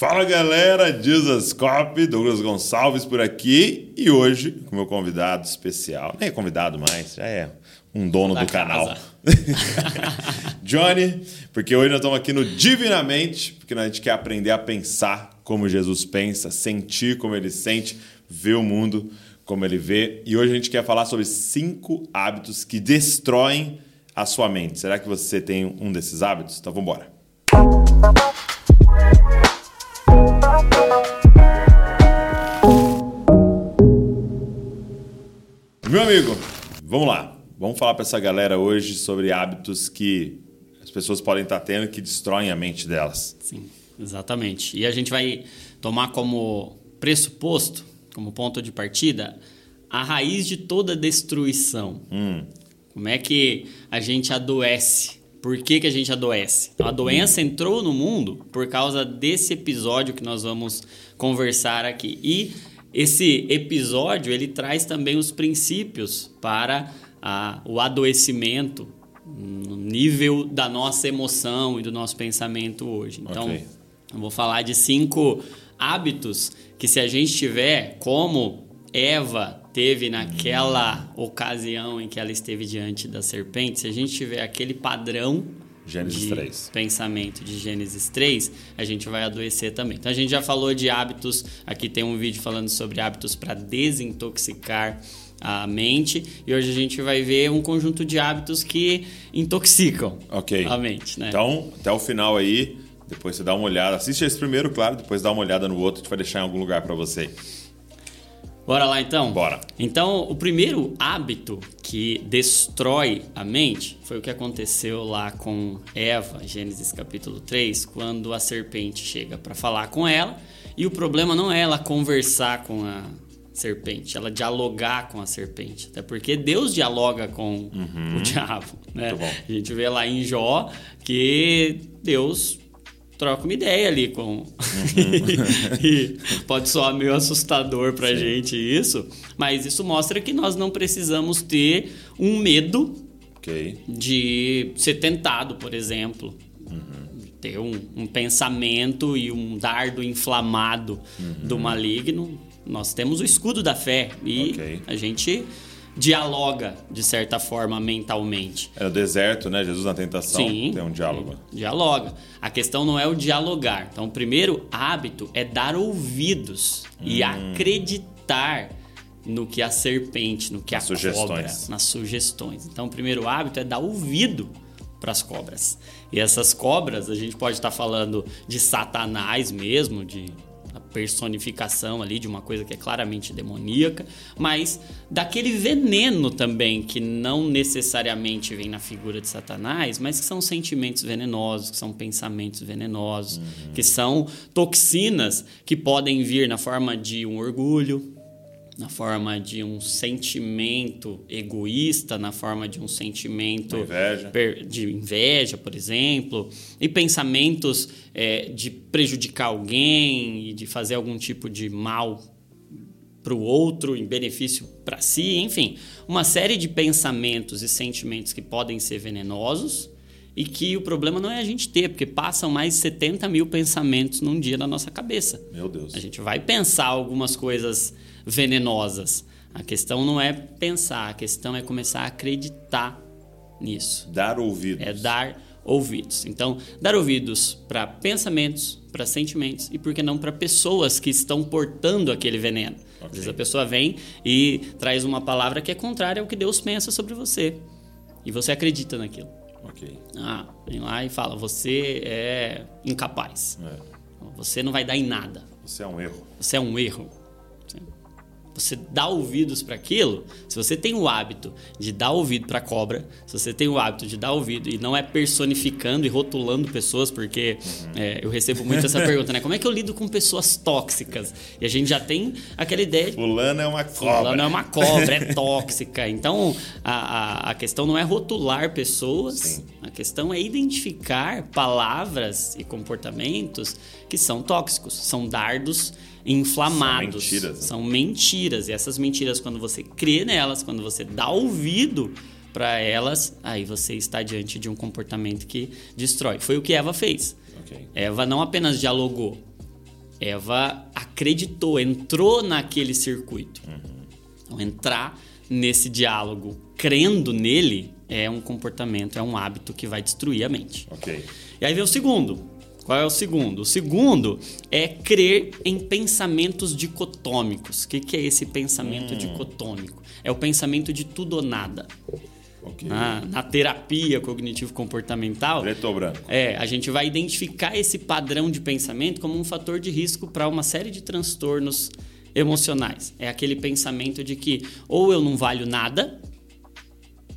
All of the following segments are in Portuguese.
Fala galera, Dizascope, Douglas Gonçalves por aqui e hoje com meu convidado especial, nem é convidado mais, já é um dono Da do canal. casa. Johnny, porque hoje nós estamos aqui no Divinamente, porque a gente quer aprender a pensar como Jesus pensa, sentir como ele sente, ver o mundo como ele vê. E hoje a gente quer falar sobre cinco hábitos que destroem a sua mente. Será que você tem um desses hábitos? Então vamos embora. Meu amigo, vamos lá. Vamos falar para essa galera hoje sobre hábitos que as pessoas podem estar tendo que destroem a mente delas. Sim, exatamente. E a gente vai tomar como pressuposto, como ponto de partida, a raiz de toda destruição. Como é que a gente adoece? Por que, que a gente adoece? Então, a doença entrou no mundo por causa desse episódio que nós vamos conversar aqui. E esse episódio ele traz também os princípios para ah, o adoecimento no nível da nossa emoção e do nosso pensamento hoje. Então, Ok. eu vou falar de cinco hábitos que se a gente tiver como Eva teve naquela ocasião em que ela esteve diante da serpente, se a gente tiver aquele padrão Gênesis de 3. pensamento de Gênesis 3, a gente vai adoecer também. Então a gente já falou de hábitos, aqui tem um vídeo falando sobre hábitos para desintoxicar a mente, e hoje a gente vai ver um conjunto de hábitos que intoxicam Ok. a mente, né? Então, até o final aí, depois você dá uma olhada. Assiste esse primeiro, claro, depois dá uma olhada no outro, a gente vai deixar em algum lugar para você. Bora lá então? Bora. Então, o primeiro hábito que destrói a mente foi o que aconteceu lá com Eva, Gênesis capítulo 3, quando a serpente chega para falar com ela. E o problema não é ela conversar com a serpente, ela dialogar com a serpente. Até porque Deus dialoga com o diabo. Né? Uhum. A gente vê lá em Jó que Deus troca uma ideia ali com. e pode soar meio assustador pra gente isso, mas isso mostra que nós não precisamos ter um medo Ok. de ser tentado, por exemplo. Ter um, um pensamento e um dardo inflamado do maligno. Nós temos o escudo da fé e Ok. a gente dialoga de certa forma mentalmente. É no deserto, né? Jesus na tentação Sim. tem um diálogo. Dialoga. A questão não é o dialogar. Então, o primeiro hábito é dar ouvidos e acreditar no que a serpente, no que Nas a cobra, sugestões. nas sugestões. Então, o primeiro hábito é dar ouvido para as cobras. E essas cobras, a gente pode estar falando de Satanás mesmo, de personificação ali de uma coisa que é claramente demoníaca, mas daquele veneno também que não necessariamente vem na figura de Satanás, mas que são sentimentos venenosos, que são pensamentos venenosos, que são toxinas que podem vir na forma de um orgulho, na forma de um sentimento egoísta, na forma de um sentimento inveja. de inveja, por exemplo, e pensamentos é, de prejudicar alguém e de fazer algum tipo de mal para o outro em benefício para si, enfim, uma série de pensamentos e sentimentos que podem ser venenosos e que o problema não é a gente ter, porque passam mais de 70 mil pensamentos num dia na nossa cabeça. Meu Deus. A gente vai pensar algumas coisas venenosas. A questão não é pensar, a questão é começar a acreditar nisso. Dar ouvidos. É dar ouvidos. Então, dar ouvidos para pensamentos, para sentimentos e, por que não, para pessoas que estão portando aquele veneno. Às Ok. vezes a pessoa vem e traz uma palavra que é contrária ao que Deus pensa sobre você. E você acredita naquilo. Ok. Ah, vem lá e fala: você é incapaz. É. Você não vai dar em nada. Você é um erro. Você é um erro. Sim. Você dá ouvidos para aquilo. Se você tem o hábito de dar ouvido para cobra, se você tem o hábito de dar ouvido e não é personificando e rotulando pessoas, porque é, eu recebo muito essa pergunta, né? Como é que eu lido com pessoas tóxicas? E a gente já tem aquela ideia de Fulano é uma cobra. ela não é uma cobra, é tóxica. Então, a, a, a questão não é rotular pessoas, Sim. a questão é identificar palavras e comportamentos que são tóxicos, são dardos inflamados. São mentiras, né? São mentiras. E essas mentiras, quando você crê nelas, quando você dá ouvido para elas, aí você está diante de um comportamento que destrói. Foi o que Eva fez. Ok. Eva não apenas dialogou, Eva acreditou, entrou naquele circuito. Então, entrar nesse diálogo crendo nele é um comportamento, é um hábito que vai destruir a mente. Ok. E aí vem o segundo. Qual é o segundo? O segundo é crer em pensamentos dicotômicos. O que, que é esse pensamento dicotômico? É o pensamento de tudo ou nada. Ok. Na, na terapia cognitivo-comportamental, Preto ou branco? é, a gente vai identificar esse padrão de pensamento como um fator de risco para uma série de transtornos emocionais. É aquele pensamento de que ou eu não valho nada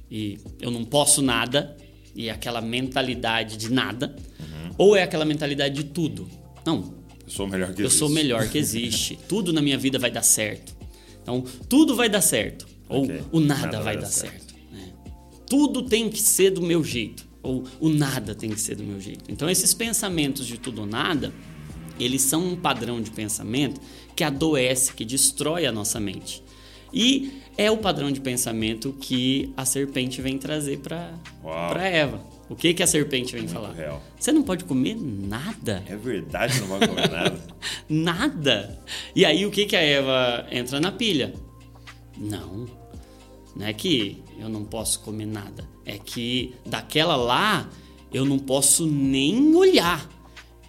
e eu não posso nada e aquela mentalidade de nada, ou é aquela mentalidade de tudo. Não, Eu sou o melhor que eu existe. sou o melhor que existe. tudo na minha vida vai dar certo. Então, tudo vai dar certo. Ou Ok. o nada, vai dar certo. né? Tudo tem que ser do meu jeito. Ou o nada tem que ser do meu jeito. Então, esses pensamentos de tudo ou nada, eles são um padrão de pensamento que adoece, que destrói a nossa mente. E é o padrão de pensamento que a serpente vem trazer para. Eva. O que, que a serpente vem falar? real. Você não pode comer nada. É verdade, não vai comer nada. Nada. E aí o que que a Eva entra na pilha? Não. Não é que eu não posso comer nada. É que daquela lá eu não posso nem olhar.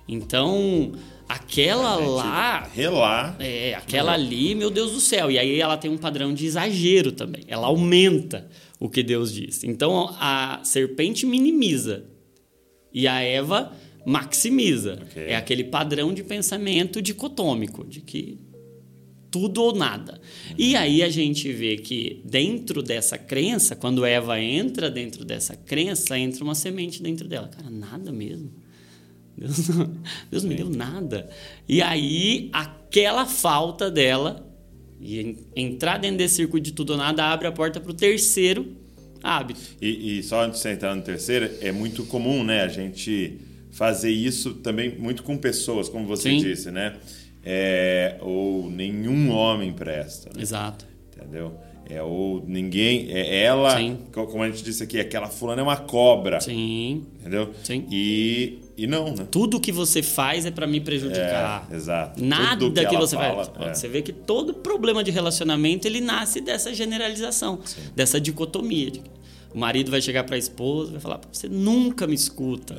Então, aquela lá Relar. é, aquela ali, meu Deus do céu. E aí ela tem um padrão de exagero também. Ela aumenta o que Deus diz. Então a serpente minimiza e a Eva maximiza. Ok. É aquele padrão de pensamento dicotômico, de que tudo ou nada. E aí a gente vê que dentro dessa crença, quando Eva entra dentro dessa crença, entra uma semente dentro dela. Cara, nada mesmo. Deus não, Deus me deu nada. E aí, aquela falta dela, e en- entrar dentro desse circuito de tudo ou nada, abre a porta para o terceiro hábito. E, e só antes de você entrar no terceiro, é muito comum, né, a gente fazer isso também muito com pessoas, como você Sim. disse, né? É, ou nenhum homem presta, né? Exato. entendeu? É ou ninguém, é ela, Sim. co- como a gente disse aqui, aquela fulana é uma cobra, Sim. entendeu? Sim. E, e não, né? Tudo que você faz é para me prejudicar. É, exato. Nada que, ela você fala, faz. é. Você vê que todo problema de relacionamento ele nasce dessa generalização, dessa dicotomia. que O marido vai chegar para a esposa e vai falar: você nunca me escuta.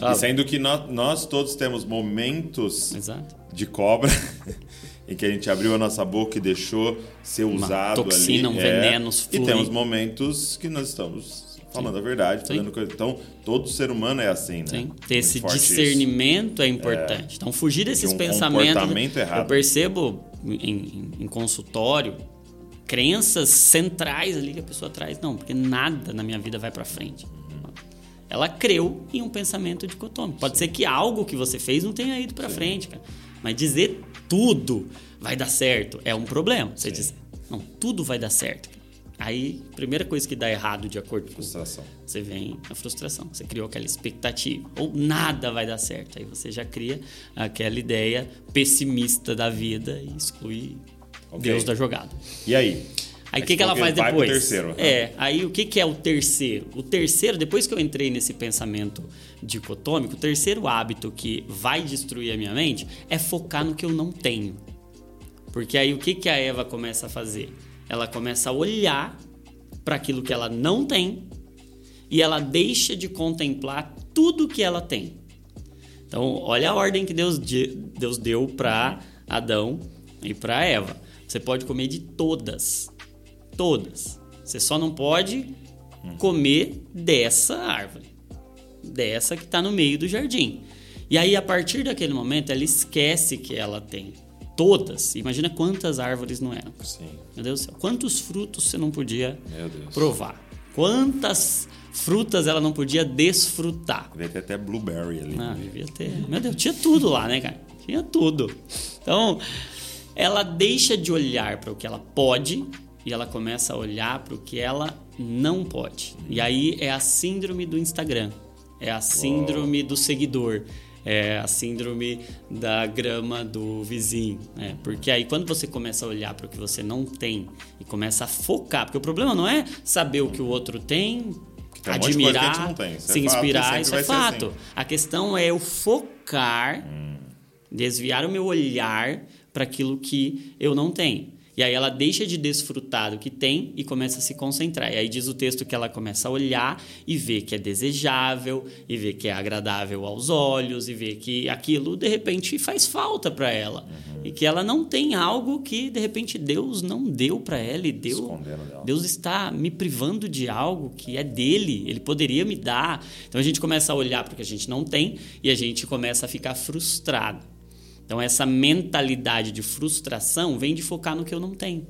Ah, E sendo que nós, nós todos temos momentos Exato. de cobra em que a gente abriu a nossa boca e deixou ser usado toxina, ali. um é. veneno E temos momentos que nós estamos falando a verdade, Sim. fazendo coisa. Então, todo ser humano é assim, né? Sim. Ter esse forte isso. discernimento é importante. Então, fugir desses um pensamentos. comportamento errado. Eu percebo em, em- em consultório crenças centrais ali que a pessoa traz. Não, porque nada na minha vida vai para frente. Ela creu em um pensamento dicotômico. Pode ser que algo que você fez não tenha ido para frente, cara. Mas dizer tudo vai dar certo é um problema. Você diz, não, tudo vai dar certo. Aí, primeira coisa que dá errado de acordo com Frustração. você vem a frustração. Você criou aquela expectativa. Ou nada vai dar certo. Aí você já cria aquela ideia pessimista da vida e exclui Ok. Deus da jogada. E aí? Aí o que, que ela faz depois? terceiro, né? É, aí o que, que é o terceiro? O terceiro, depois que eu entrei nesse pensamento dicotômico, o terceiro hábito que vai destruir a minha mente é focar no que eu não tenho. Porque aí o que, que a Eva começa a fazer? Ela começa a olhar para aquilo que ela não tem e ela deixa de contemplar tudo que ela tem. Então, olha a ordem que Deus, de- Deus deu para Adão e para Eva. Você pode comer de todas. Todas. Você só não pode comer dessa árvore. Dessa que está no meio do jardim. E aí, a partir daquele momento, ela esquece que ela tem todas. Imagina quantas árvores não eram. Sim. Meu Deus do céu. Quantos frutos você não podia provar? Quantas frutas ela não podia desfrutar? Devia ter até blueberry ali. Ah, devia ter. Meu Deus, tinha tudo lá, né, cara? Tinha tudo. Então, ela deixa de olhar para o que ela pode e ela começa a olhar para o que ela não pode. E aí é a síndrome do Instagram. É a síndrome do seguidor. É a síndrome da grama do vizinho. Né? Porque aí, quando você começa a olhar para o que você não tem e começa a focar, porque o problema não é saber o que o outro tem, tem um admirar, tem. É se fato, inspirar, isso é ser fato. assim. A questão é eu focar desviar o meu olhar para aquilo que eu não tenho. E aí ela deixa de desfrutar do que tem e começa a se concentrar. E aí diz o texto que ela começa a olhar e ver que é desejável, e ver que é agradável aos olhos, e ver que aquilo de repente faz falta para ela. Uhum. E que ela não tem algo que de repente Deus não deu para ela e deu. Deus está me privando de algo que é dele, ele poderia me dar. Então a gente começa a olhar para o que a gente não tem e a gente começa a ficar frustrado. Então, essa mentalidade de frustração vem de focar no que eu não tenho.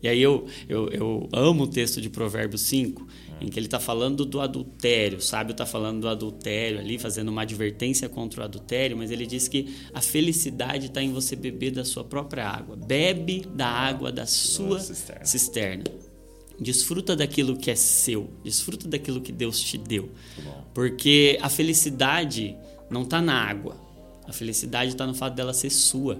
E aí eu, eu, eu amo o texto de Provérbios 5, em que ele está falando do adultério. O sábio está falando do adultério ali, fazendo uma advertência contra o adultério, mas ele diz que a felicidade está em você beber da sua própria água. Bebe da água da sua cisterna. cisterna. Desfruta daquilo que é seu, desfruta daquilo que Deus te deu. Porque a felicidade não está na água, a felicidade está no fato dela ser sua.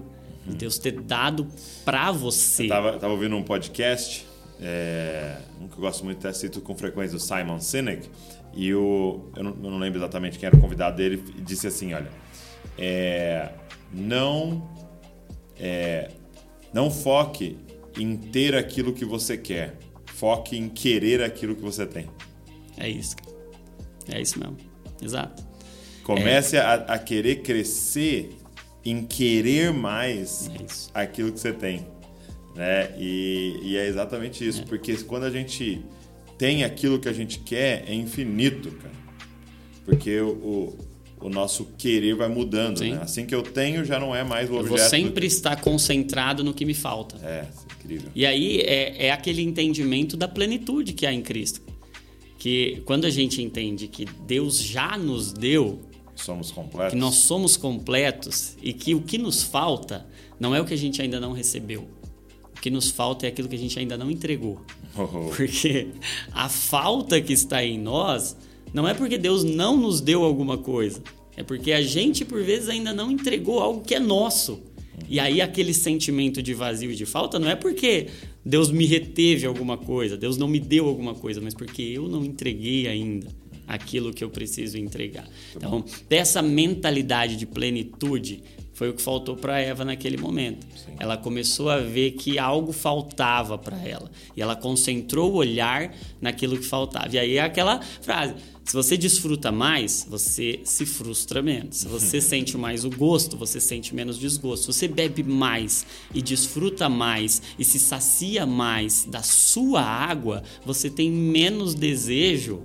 Uhum. Deus ter dado para você. Eu tava, tava ouvindo um podcast, é, um que eu gosto muito, até cito com frequência, o Simon Sinek, e o, eu, não, eu não lembro exatamente quem era o convidado dele, e disse assim, olha, é, não, é, não foque em ter aquilo que você quer, foque em querer aquilo que você tem. É isso. É isso mesmo. Exato. Comece é. a, a, querer crescer em querer mais isso. aquilo que você tem. Né? E, e é exatamente isso, é. porque quando a gente tem aquilo que a gente quer, é infinito, cara. Porque o, o, o nosso querer vai mudando. Né? Assim que eu tenho, já não é mais o eu objeto. Eu vou sempre estar concentrado no que me falta. É, incrível. E aí é, é aquele entendimento da plenitude que há em Cristo. Que quando a gente entende que Deus já nos deu Somos completos. Que nós somos completos e que o que nos falta não é o que a gente ainda não recebeu. O que nos falta é aquilo que a gente ainda não entregou. Oh. Porque a falta que está em nós não é porque Deus não nos deu alguma coisa. É porque a gente, por vezes, ainda não entregou algo que é nosso. E aí, aquele sentimento de vazio e de falta não é porque Deus me reteve alguma coisa, Deus não me deu alguma coisa, mas porque eu não entreguei ainda aquilo que eu preciso entregar. Então, dessa mentalidade de plenitude foi o que faltou para Eva naquele momento. Sim. Ela começou a ver que algo faltava para ela e ela concentrou o olhar naquilo que faltava. E aí é aquela frase: se você desfruta mais, você se frustra menos. Se você sente mais o gosto, você sente menos desgosto. Se você bebe mais e desfruta mais e se sacia mais da sua água, você tem menos desejo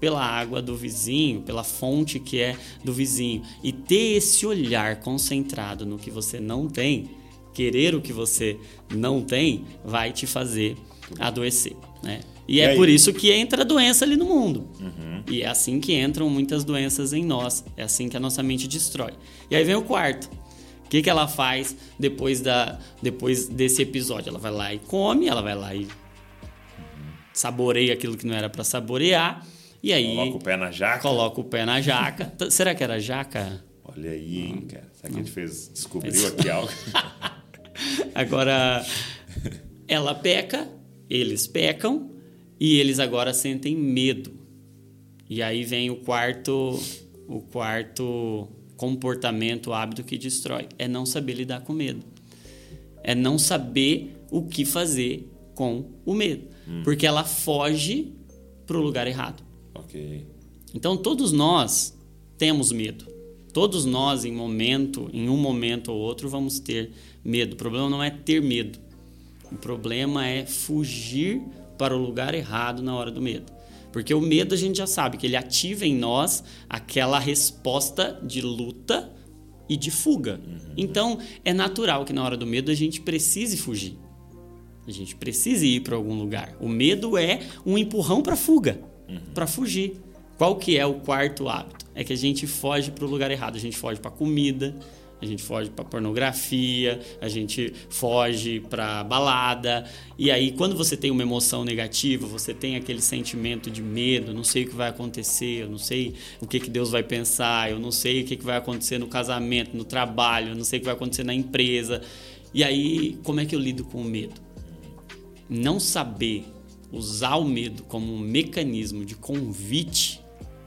pela água do vizinho, pela fonte que é do vizinho. E ter esse olhar concentrado no que você não tem, querer o que você não tem, vai te fazer adoecer. Né? E, e é aí? por isso que entra a doença ali no mundo. Uhum. E é assim que entram muitas doenças em nós. É assim que a nossa mente destrói. E aí vem o quarto. O que, que ela faz depois, da, depois desse episódio? Ela vai lá e come, ela vai lá e saboreia aquilo que não era para saborear e aí. Coloca o pé na jaca. Coloca o pé na jaca. Será que era jaca? Olha aí, hein, cara. Será que a gente fez, descobriu aqui algo? agora, ela peca, eles pecam e eles agora sentem medo. E aí vem o quarto, o quarto comportamento, hábito que destrói. É não saber lidar com medo. É não saber o que fazer com o medo. Hum. Porque ela foge para o lugar errado. Ok. Então todos nós temos medo. Todos nós, em momento, em um momento ou outro, vamos ter medo. O problema não é ter medo. O problema é fugir para o lugar errado na hora do medo. Porque o medo a gente já sabe que ele ativa em nós aquela resposta de luta e de fuga. Uhum. Então é natural que na hora do medo a gente precise fugir. A gente precise ir para algum lugar. O medo é um empurrão para fuga uhum. para fugir. Qual que é o quarto hábito? É que a gente foge para o lugar errado. A gente foge para comida, a gente foge para pornografia, a gente foge para balada. E aí, quando você tem uma emoção negativa, você tem aquele sentimento de medo, não sei o que vai acontecer, eu não sei o que, que Deus vai pensar, eu não sei o que, que vai acontecer no casamento, no trabalho, eu não sei o que vai acontecer na empresa. E aí, como é que eu lido com o medo? Não saber usar o medo como um mecanismo de convite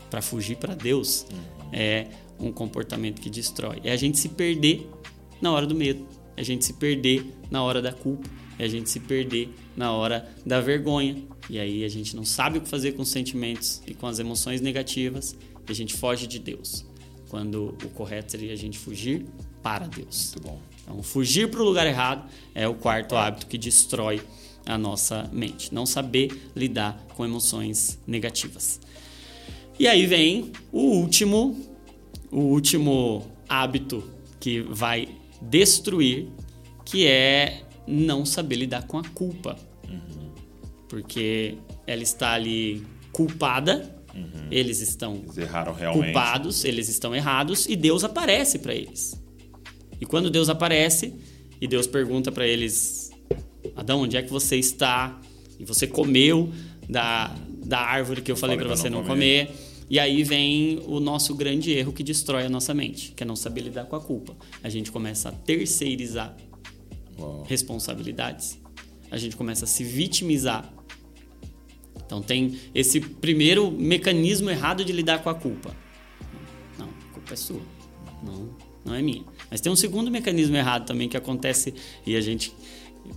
para fugir para Deus uhum. é um comportamento que destrói. É a gente se perder na hora do medo, é a gente se perder na hora da culpa, é a gente se perder na hora da vergonha. E aí a gente não sabe o que fazer com os sentimentos e com as emoções negativas e a gente foge de Deus. Quando o correto seria a gente fugir para Deus. Muito bom. Então, fugir para o lugar errado é o quarto hábito que destrói a nossa mente. Não saber lidar com emoções negativas. E aí vem o último, o último hábito que vai destruir, que é não saber lidar com a culpa. Uhum. Porque ela está ali culpada, uhum. eles estão eles culpados, eles estão errados e Deus aparece para eles. E quando Deus aparece e Deus pergunta para eles: Adão, onde é que você está? E você comeu da, da árvore que eu, eu falei para você não comer. comer. E aí vem o nosso grande erro que destrói a nossa mente, que é não saber lidar com a culpa. A gente começa a terceirizar Uau. responsabilidades. A gente começa a se vitimizar. Então tem esse primeiro mecanismo errado de lidar com a culpa. Não, a culpa é sua. Não, não é minha. Mas tem um segundo mecanismo errado também que acontece e a gente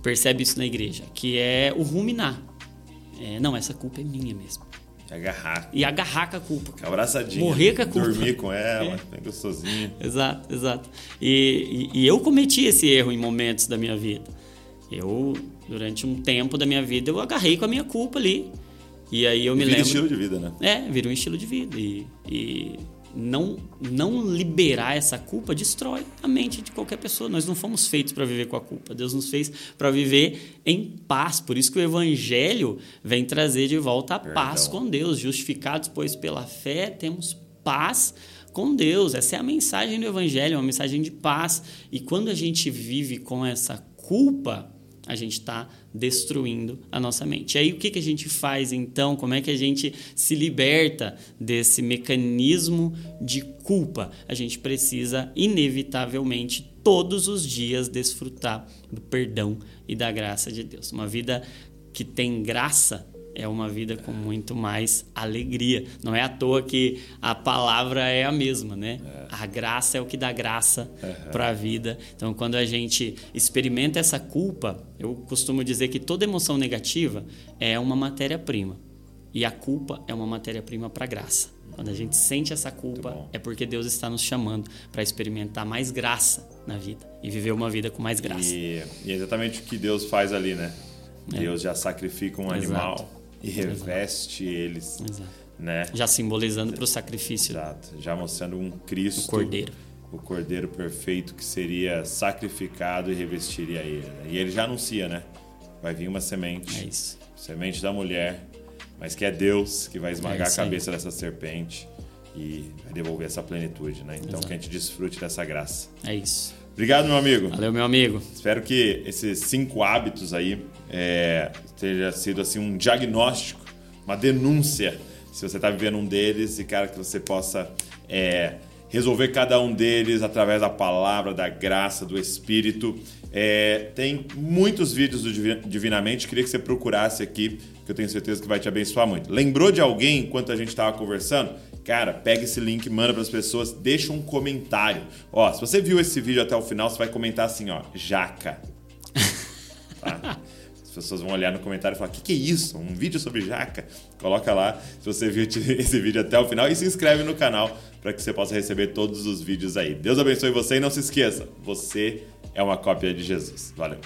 percebe isso na igreja, que é o ruminar. É, não, essa culpa é minha mesmo. E agarrar. E agarrar com a culpa. Ficar abraçadinho. Morrer com a culpa. Dormir com ela, é. gostosinho. Exato, exato. E, e, e, eu cometi esse erro em momentos da minha vida. Eu, durante um tempo da minha vida, eu agarrei com a minha culpa ali. E aí eu me vira lembro... estilo de vida, né? É, vira um estilo de vida. E, e não, não liberar essa culpa destrói a mente de qualquer pessoa. Nós não fomos feitos para viver com a culpa. Deus nos fez para viver em paz. Por isso que o Evangelho vem trazer de volta a Perdão. paz com Deus. Justificados, pois, pela fé, temos paz com Deus. Essa é a mensagem do Evangelho, é uma mensagem de paz. E quando a gente vive com essa culpa, a gente está destruindo a nossa mente. E aí o que, que a gente faz então? Como é que a gente se liberta desse mecanismo de culpa? A gente precisa, inevitavelmente, todos os dias desfrutar do perdão e da graça de Deus. Uma vida que tem graça é uma vida com muito mais alegria. Não é à toa que a palavra é a mesma, né? É. A graça é o que dá graça uhum. para a vida. Então, quando a gente experimenta essa culpa, eu costumo dizer que toda emoção negativa é uma matéria-prima. E a culpa é uma matéria-prima para a graça. Quando a gente sente essa culpa, é porque Deus está nos chamando para experimentar mais graça na vida e viver uma vida com mais graça. E, e é exatamente o que Deus faz ali, né? É. Deus já sacrifica um Exato. animal e reveste Exato. eles. Exato. Né? Já simbolizando para o sacrifício. Exato. Já mostrando um Cristo. O Cordeiro. O Cordeiro perfeito que seria sacrificado e revestiria ele. E ele já anuncia, né? Vai vir uma semente. É isso. Semente da mulher, mas que é Deus que vai esmagar é a cabeça dessa serpente e vai devolver essa plenitude, né? Então Exato. que a gente desfrute dessa graça. É isso. Obrigado, meu amigo. Valeu, meu amigo. Espero que esses cinco hábitos aí é, tenha sido assim um diagnóstico, uma denúncia, se você está vivendo um deles e, cara, que você possa é, resolver cada um deles através da palavra, da graça, do Espírito. É, tem muitos vídeos do Divinamente, queria que você procurasse aqui, que eu tenho certeza que vai te abençoar muito. Lembrou de alguém enquanto a gente estava conversando? Cara, pega esse link, manda para as pessoas, deixa um comentário. Ó, se você viu esse vídeo até o final, você vai comentar assim, ó, jaca. Tá? As pessoas vão olhar no comentário e falar: o que, que é isso? Um vídeo sobre jaca? Coloca lá se você viu esse vídeo até o final e se inscreve no canal para que você possa receber todos os vídeos aí. Deus abençoe você e não se esqueça: você é uma cópia de Jesus. Valeu!